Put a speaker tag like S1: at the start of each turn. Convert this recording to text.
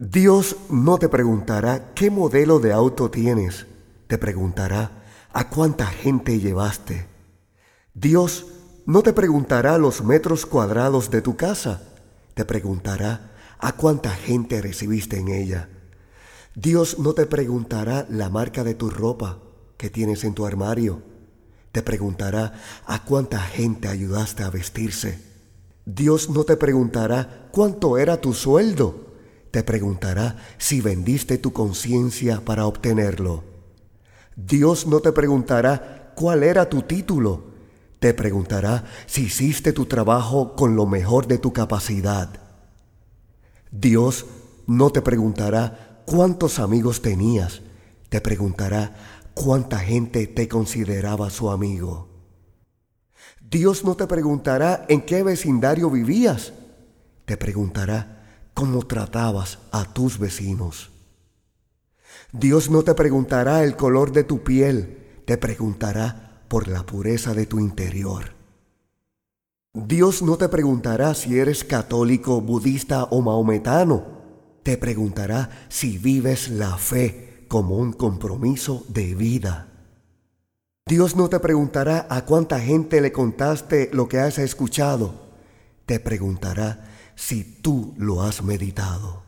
S1: Dios no te preguntará qué modelo de auto tienes, te preguntará a cuánta gente llevaste. Dios no te preguntará los metros cuadrados de tu casa, te preguntará a cuánta gente recibiste en ella. Dios no te preguntará la marca de tu ropa que tienes en tu armario, te preguntará a cuánta gente ayudaste a vestirse. Dios no te preguntará cuánto era tu sueldo, te preguntará si vendiste tu conciencia para obtenerlo. Dios no te preguntará cuál era tu título, te preguntará si hiciste tu trabajo con lo mejor de tu capacidad. Dios no te preguntará cuántos amigos tenías, te preguntará cuánta gente te consideraba su amigo. Dios no te preguntará en qué vecindario vivías, te preguntará cómo tratabas a tus vecinos. Dios no te preguntará el color de tu piel, te preguntará por la pureza de tu interior. Dios no te preguntará si eres católico, budista o maometano, te preguntará si vives la fe como un compromiso de vida. Dios no te preguntará a cuánta gente le contaste lo que has escuchado, te preguntará si tú lo has meditado.